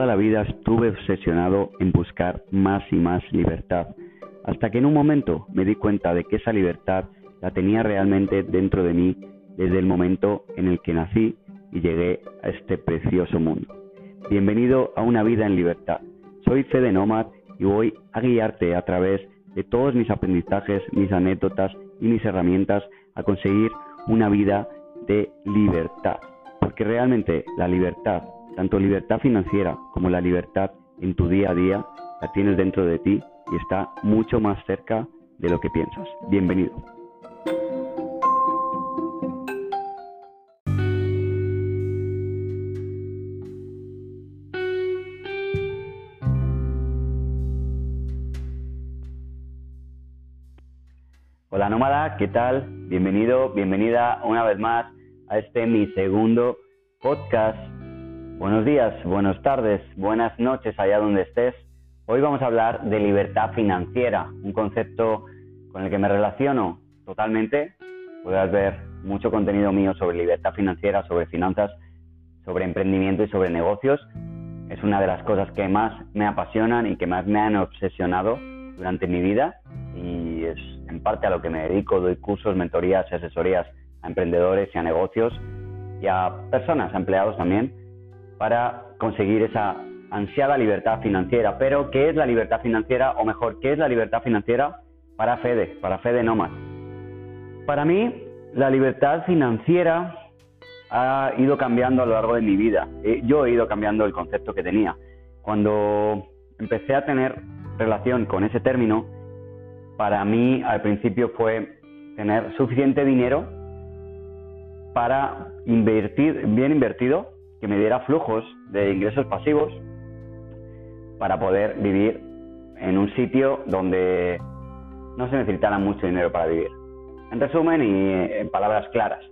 toda la vida estuve obsesionado en buscar más y más libertad, hasta que en un momento me di cuenta de que esa libertad la tenía realmente dentro de mí desde el momento en el que nací y llegué a este precioso mundo. Bienvenido a una vida en libertad. Soy Fede Nomad y voy a guiarte a través de todos mis aprendizajes, mis anécdotas y mis herramientas a conseguir una vida de libertad. Porque realmente la libertad, tanto libertad financiera como la libertad en tu día a día, la tienes dentro de ti y está mucho más cerca de lo que piensas. Bienvenido. Hola nómada, ¿qué tal? Bienvenido, bienvenida una vez más a este mi segundo podcast. Buenos días, buenas tardes, buenas noches allá donde estés. Hoy vamos a hablar de libertad financiera, un concepto con el que me relaciono totalmente. Podrás ver mucho contenido mío sobre libertad financiera, sobre finanzas, sobre emprendimiento y sobre negocios. Es una de las cosas que más me apasionan y que más me han obsesionado durante mi vida y es en parte a lo que me dedico. Doy cursos, mentorías y asesorías a emprendedores y a negocios y a personas, a empleados también, para conseguir esa ansiada libertad financiera. Pero, ¿qué es la libertad financiera? O mejor, ¿qué es la libertad financiera para Fede, para Fede Nomad? Para mí, la libertad financiera ha ido cambiando a lo largo de mi vida. Eh, yo he ido cambiando el concepto que tenía. Cuando empecé a tener relación con ese término, para mí al principio fue tener suficiente dinero para invertir, bien invertido, que me diera flujos de ingresos pasivos para poder vivir en un sitio donde no se necesitara mucho dinero para vivir. En resumen y en palabras claras,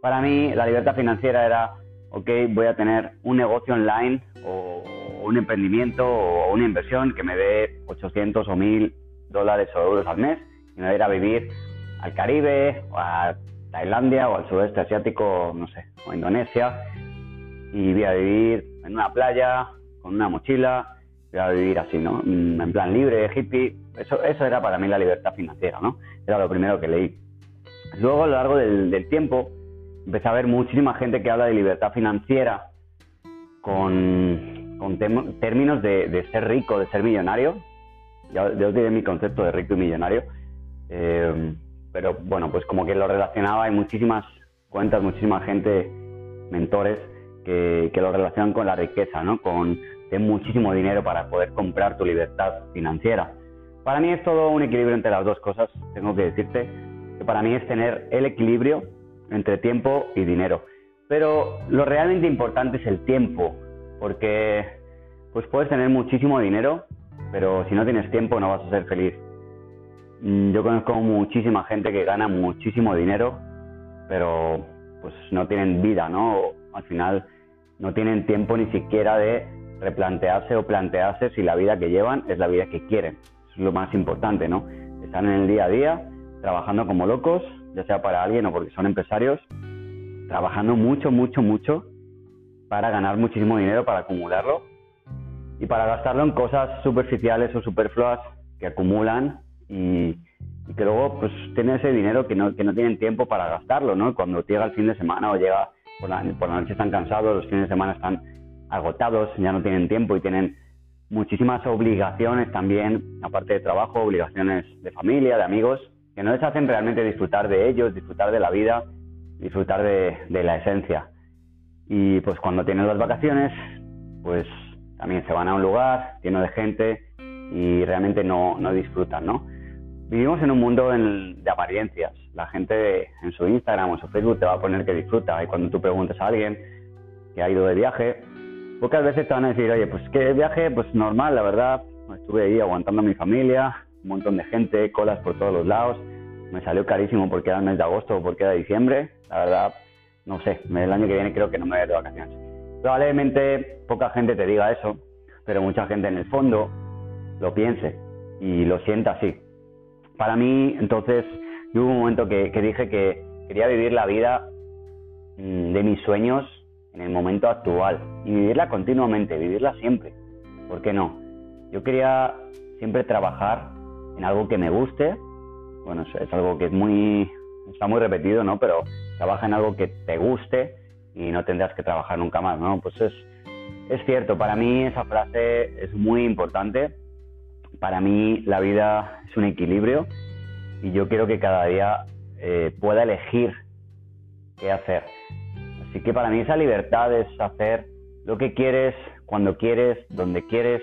para mí la libertad financiera era, ok, voy a tener un negocio online o un emprendimiento o una inversión que me dé 800 o 1000 dólares o euros al mes y me voy a ir a vivir al Caribe o a Tailandia o al sudeste asiático, no sé, o Indonesia y voy a vivir en una playa con una mochila, voy a vivir así, ¿no? Mm, en plan libre, hippie. Eso, eso era para mí la libertad financiera, ¿no? Era lo primero que leí. Luego, a lo largo del, tiempo, empecé a ver muchísima gente que habla de libertad financiera con, con términos de, de, ser rico, de ser millonario, os diré mi concepto de rico y millonario, eh, pero bueno, pues como que lo relacionaba, hay muchísimas cuentas, muchísima gente, mentores, que, lo relacionan con la riqueza, ¿no? Con tener muchísimo dinero para poder comprar tu libertad financiera. Para mí es todo un equilibrio entre las dos cosas, tengo que decirte, que para mí es tener el equilibrio entre tiempo y dinero. Pero lo realmente importante es el tiempo, porque pues puedes tener muchísimo dinero, pero si no tienes tiempo no vas a ser feliz. Mm, yo conozco muchísima gente que gana muchísimo dinero, pero pues no tienen vida, ¿no? Al final no tienen tiempo ni siquiera de replantearse o plantearse si la vida que llevan es la vida que quieren. Es lo más importante, ¿no? Están en el día a día, trabajando como locos, ya sea para alguien o porque son empresarios, trabajando mucho, mucho, mucho para ganar muchísimo dinero, para acumularlo y para gastarlo en cosas superficiales o superfluas que acumulan y, que luego pues tienen ese dinero que no, que no tienen tiempo para gastarlo, ¿no? Cuando llega el fin de semana o llega por la, por la noche están cansados, los fines de semana están agotados, ya no tienen tiempo y tienen muchísimas obligaciones también, aparte de trabajo, obligaciones de familia, de amigos, que no les hacen realmente disfrutar de ellos, disfrutar de la vida, disfrutar de, de la esencia. Y pues cuando tienen las vacaciones, pues también se van a un lugar lleno de gente y realmente no, no disfrutan, ¿no? Vivimos en un mundo de apariencias. La gente en su Instagram o en su Facebook te va a poner que disfruta y cuando tú preguntas a alguien que ha ido de viaje, pocas veces te van a decir, oye, pues que viaje, pues normal, la verdad, estuve ahí aguantando a mi familia, un montón de gente, colas por todos los lados, me salió carísimo porque era el mes de agosto o porque era diciembre, la verdad, no sé, el año que viene creo que no me voy a ir de vacaciones. Probablemente poca gente te diga eso, pero mucha gente en el fondo lo piense y lo sienta así. Para mí, entonces, hubo un momento que, dije que quería vivir la vida mm, de mis sueños en el momento actual y vivirla continuamente, vivirla siempre. ¿Por qué no? Yo quería siempre trabajar en algo que me guste. Bueno, es, algo que es muy, está muy repetido, ¿no? Pero trabaja en algo que te guste y no tendrás que trabajar nunca más, ¿no? Pues es, es cierto, para mí esa frase es muy importante. Para mí la vida es un equilibrio y yo quiero que cada día eh, pueda elegir qué hacer. Así que para mí esa libertad es hacer lo que quieres, cuando quieres, donde quieres,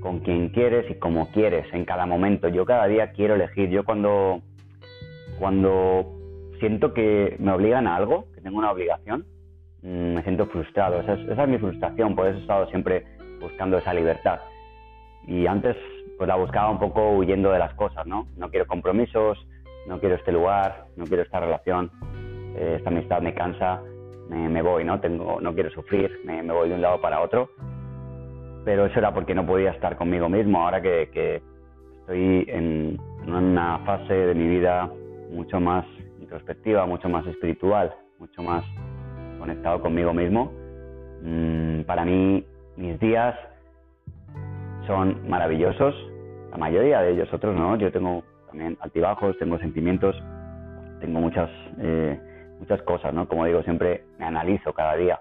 con quien quieres y como quieres, en cada momento. Yo cada día quiero elegir. Yo cuando, cuando siento que me obligan a algo, que tengo una obligación, mm, me siento frustrado. Esa es, esa es mi frustración, por eso he estado siempre buscando esa libertad. Y antes pues la buscaba un poco huyendo de las cosas, ¿no? No quiero compromisos, no quiero este lugar, no quiero esta relación, eh, esta amistad me cansa, me, voy, ¿no? Tengo, no quiero sufrir, me, voy de un lado para otro. Pero eso era porque no podía estar conmigo mismo. Ahora que, estoy en, una fase de mi vida mucho más introspectiva, mucho más espiritual, mucho más conectado conmigo mismo, mm, para mí mis días son maravillosos, la mayoría de ellos, otros no. Yo tengo también altibajos, tengo sentimientos, tengo muchas, eh, muchas cosas, ¿no? Como digo, siempre me analizo cada día.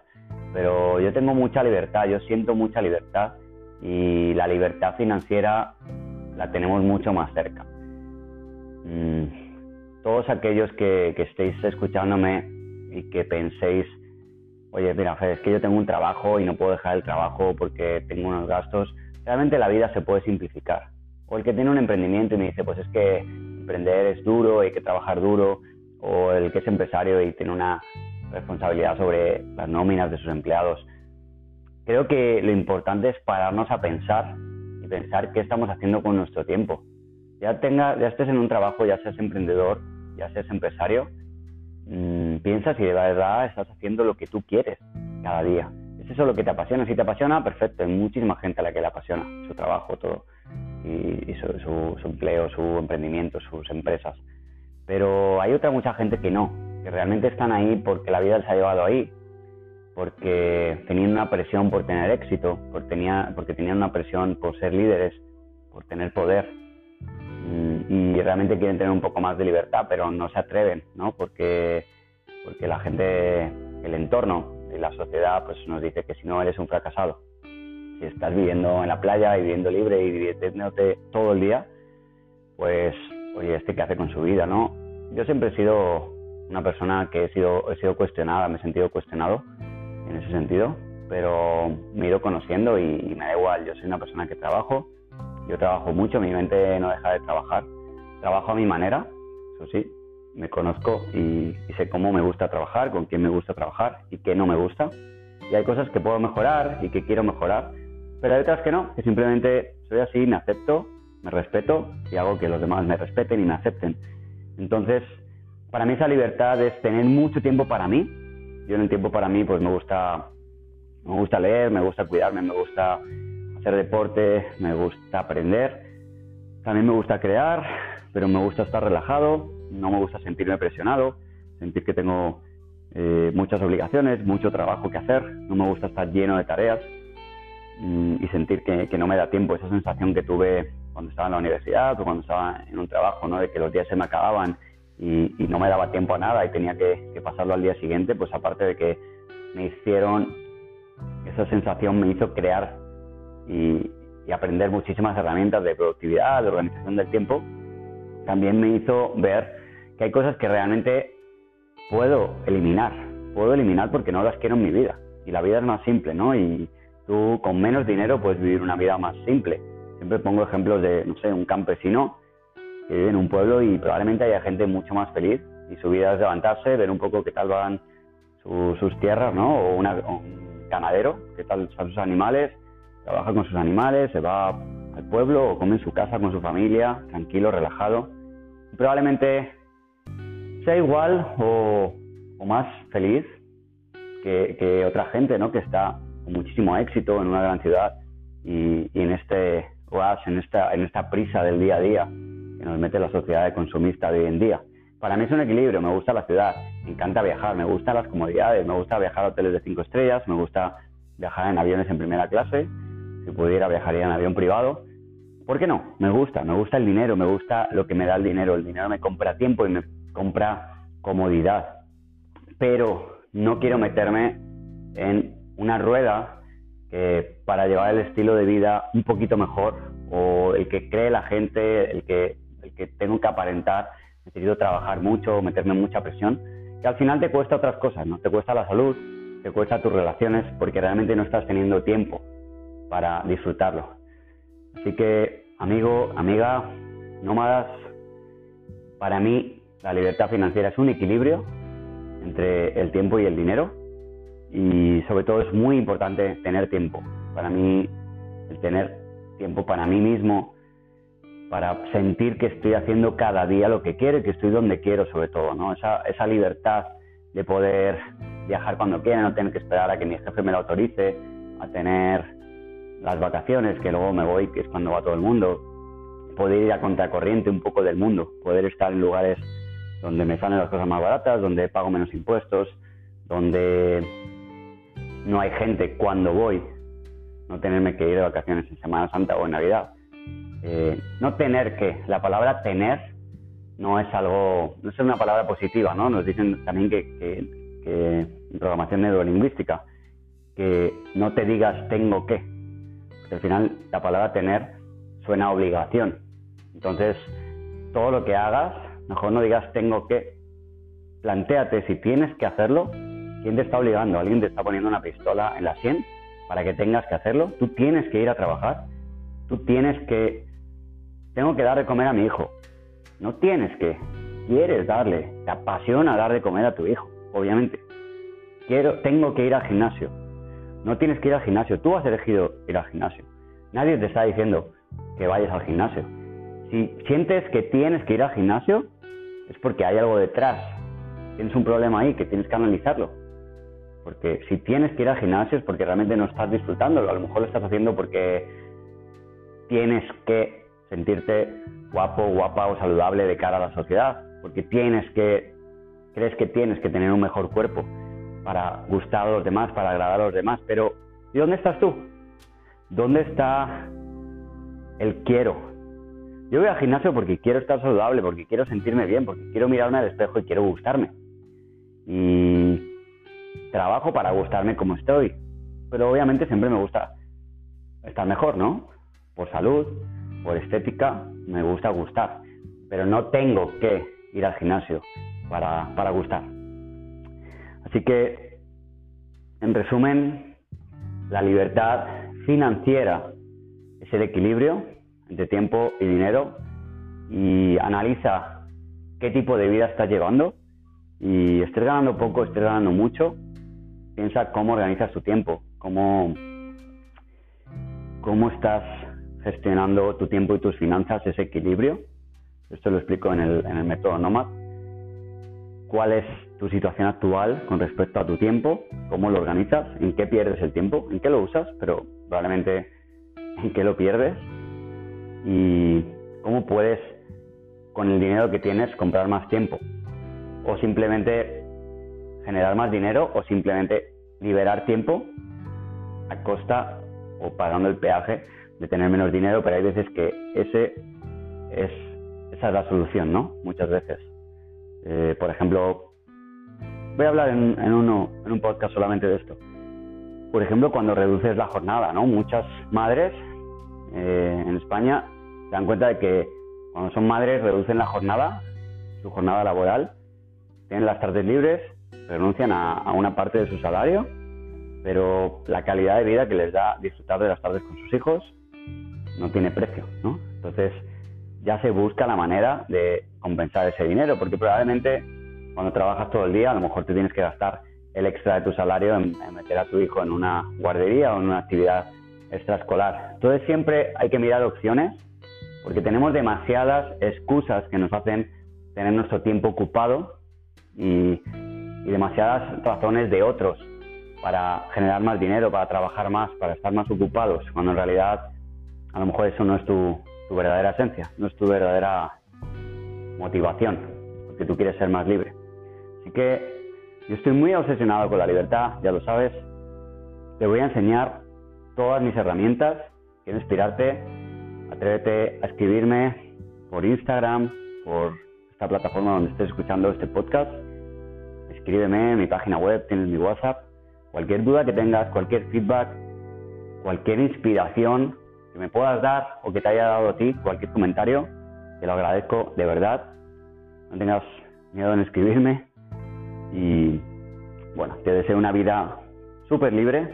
Pero yo tengo mucha libertad, yo siento mucha libertad y la libertad financiera la tenemos mucho más cerca. Mm, todos aquellos que, que estéis escuchándome y que penséis, oye, mira, Fede, es que yo tengo un trabajo y no puedo dejar el trabajo porque tengo unos gastos, realmente la vida se puede simplificar. O el que tiene un emprendimiento y me dice, pues es que emprender es duro, hay que trabajar duro, o el que es empresario y tiene una responsabilidad sobre las nóminas de sus empleados. Creo que lo importante es pararnos a pensar y pensar qué estamos haciendo con nuestro tiempo. Ya, tenga, ya estés en un trabajo, ya seas emprendedor, ya seas empresario, mmm, piensa si de verdad estás haciendo lo que tú quieres cada día eso lo que te apasiona. Si te apasiona, perfecto. Hay muchísima gente a la que le apasiona su trabajo, todo, y, su, empleo, su emprendimiento, sus empresas. Pero hay otra mucha gente que no, que realmente están ahí porque la vida les ha llevado ahí, porque tenían una presión por tener éxito, porque, tenía, porque tenían una presión por ser líderes, por tener poder. Mm, y realmente quieren tener un poco más de libertad, pero no se atreven, ¿no? Porque, porque la gente, el entorno, y la sociedad pues nos dice que si no eres un fracasado. Si estás viviendo en la playa y viviendo libre y divirtiéndote todo el día, pues, oye, este qué hace con su vida, ¿no? Yo siempre he sido una persona que he sido, he sido cuestionada, me he sentido cuestionado en ese sentido, pero me he ido conociendo y, me da igual, yo soy una persona que trabajo, yo trabajo mucho, mi mente no deja de trabajar, trabajo a mi manera, eso sí, me conozco y, sé cómo me gusta trabajar, con quién me gusta trabajar y qué no me gusta. Y hay cosas que puedo mejorar y que quiero mejorar, pero hay otras que no, que simplemente soy así, me acepto, me respeto y hago que los demás me respeten y me acepten. Entonces, para mí esa libertad es tener mucho tiempo para mí. Yo en el tiempo para mí pues me gusta, me gusta leer, me gusta cuidarme, me gusta hacer deporte, me gusta aprender. También me gusta crear, pero me gusta estar relajado, no me gusta sentirme presionado, sentir que tengo eh, muchas obligaciones, mucho trabajo que hacer, no me gusta estar lleno de tareas y sentir que, no me da tiempo, esa sensación que tuve cuando estaba en la universidad o cuando estaba en un trabajo, ¿no? de que los días se me acababan y, no me daba tiempo a nada y tenía que, pasarlo al día siguiente, pues aparte de que me hicieron, esa sensación me hizo crear y aprender muchísimas herramientas de productividad, de organización del tiempo, también me hizo ver que hay cosas que realmente puedo eliminar, puedo eliminar porque no las quiero en mi vida. Y la vida es más simple, ¿no? Y tú con menos dinero puedes vivir una vida más simple. Siempre pongo ejemplos de, no sé, un campesino que vive en un pueblo y probablemente haya gente mucho más feliz y su vida es levantarse, ver un poco qué tal van sus tierras, ¿no? O, un ganadero, qué tal son sus animales, trabaja con sus animales, se va al pueblo o come en su casa con su familia, tranquilo, relajado. probablemente sea igual o, más feliz que, otra gente, ¿no? Que está muchísimo éxito en una gran ciudad y, en este rush, en esta, en esta prisa del día a día que nos mete la sociedad de consumista de hoy en día. para mí es un equilibrio, me gusta la ciudad, me encanta viajar, me gustan las comodidades, me gusta viajar a hoteles de cinco estrellas, me gusta viajar en aviones en primera clase, si pudiera viajaría en avión privado. ¿Por qué no? Me gusta, me gusta el dinero, me gusta lo que me da el dinero. El dinero me compra tiempo y me compra comodidad. Pero no quiero meterme en una rueda que para llevar el estilo de vida un poquito mejor o el que cree la gente, el que, el que tengo que aparentar, necesito trabajar mucho, meterme en mucha presión, que al final te cuesta otras cosas, ¿no? Te cuesta la salud, te cuesta tus relaciones porque realmente no estás teniendo tiempo para disfrutarlo. Así que, amigo, amiga, nómadas, para mí la libertad financiera es un equilibrio entre el tiempo y el dinero y sobre todo es muy importante tener tiempo. Para mí, el tener tiempo para mí mismo, para sentir que estoy haciendo cada día lo que quiero y que estoy donde quiero sobre todo, ¿no? Esa, esa libertad de poder viajar cuando quiera, no tener que esperar a que mi jefe me lo autorice, a tener las vacaciones, que luego me voy, que es cuando va todo el mundo, poder ir a contracorriente un poco del mundo, poder estar en lugares donde me salen las cosas más baratas, donde pago menos impuestos, donde no hay gente cuando voy, no tenerme que ir de vacaciones en Semana Santa o en Navidad. Eh, no tener que, la palabra tener no es algo, no es una palabra positiva, ¿no? Nos dicen también que, que, en programación neurolingüística, que no te digas tengo que, porque al final la palabra tener suena a obligación. Entonces, todo lo que hagas, mejor no digas tengo que, plantéate si tienes que hacerlo, ¿quién te está obligando? ¿Alguien te está poniendo una pistola en la sien para que tengas que hacerlo? Tú tienes que ir a trabajar, tú tienes que, tengo que dar de comer a mi hijo, no tienes que, quieres darle, te apasiona dar de comer a tu hijo, obviamente. Quiero, tengo que ir al gimnasio. No tienes que ir al gimnasio, tú has elegido ir al gimnasio. Nadie te está diciendo que vayas al gimnasio. Si sientes que tienes que ir al gimnasio, es porque hay algo detrás. Tienes un problema ahí que tienes que analizarlo. Porque si tienes que ir al gimnasio es porque realmente no estás disfrutándolo. A lo mejor lo estás haciendo porque tienes que sentirte guapo, guapa o saludable de cara a la sociedad, porque tienes que, crees que tienes que tener un mejor cuerpo para gustar a los demás, para agradar a los demás, pero ¿y dónde estás tú? ¿Dónde está el quiero? Yo voy al gimnasio porque quiero estar saludable, porque quiero sentirme bien, porque quiero mirarme al espejo y quiero gustarme. Y trabajo para gustarme como estoy. Pero obviamente siempre me gusta estar mejor, ¿no? Por salud, por estética, me gusta gustar, pero no tengo que ir al gimnasio para, para gustar. Así que, en resumen, la libertad financiera es el equilibrio entre tiempo y dinero y analiza qué tipo de vida estás llevando y estés ganando poco, estés ganando mucho, piensa cómo organizas tu tiempo, cómo, cómo estás gestionando tu tiempo y tus finanzas, ese equilibrio. Esto lo explico en el, en el método Nomad. ¿Cuál es tu situación actual con respecto a tu tiempo? ¿Cómo lo organizas? ¿En qué pierdes el tiempo? ¿En qué lo usas? Pero probablemente en qué lo pierdes. Y cómo puedes, con el dinero que tienes, comprar más tiempo. O simplemente generar más dinero o simplemente liberar tiempo a costa o pagando el peaje de tener menos dinero, pero hay veces que ese es, esa es la solución, ¿no? Muchas veces. Eh, por ejemplo, voy a hablar en, en, uno, en un podcast solamente de esto. Por ejemplo, cuando reduces la jornada, ¿no? Muchas madres eh, en España se dan cuenta de que cuando son madres reducen la jornada, su jornada laboral, tienen las tardes libres, renuncian a, a una parte de su salario, pero la calidad de vida que les da disfrutar de las tardes con sus hijos, no tiene precio, ¿no? Entonces ya se busca la manera de compensar ese dinero, porque probablemente cuando trabajas todo el día a lo mejor te tienes que gastar el extra de tu salario en, meter a tu hijo en una guardería o en una actividad extraescolar. Entonces siempre hay que mirar opciones, porque tenemos demasiadas excusas que nos hacen tener nuestro tiempo ocupado y, y demasiadas razones de otros para generar más dinero, para trabajar más, para estar más ocupados, cuando en realidad a lo mejor eso no es tu, verdadera esencia, no es tu verdadera motivación. que tú quieres ser más libre. Así que yo estoy muy obsesionado con la libertad, ya lo sabes. Te voy a enseñar todas mis herramientas. Quiero inspirarte. Atrévete a escribirme por Instagram, por esta plataforma donde estés escuchando este podcast. Escríbeme en mi página web, tienes mi WhatsApp. Cualquier duda que tengas, cualquier feedback, cualquier inspiración que me puedas dar o que te haya dado a ti, cualquier comentario, te lo agradezco de verdad. No tengas miedo en escribirme y bueno, te deseo una vida súper libre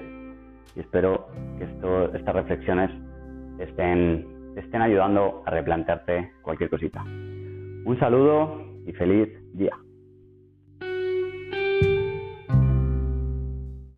y espero que esto, estas reflexiones estén, estén ayudando a replantearte cualquier cosita. Un saludo y feliz día.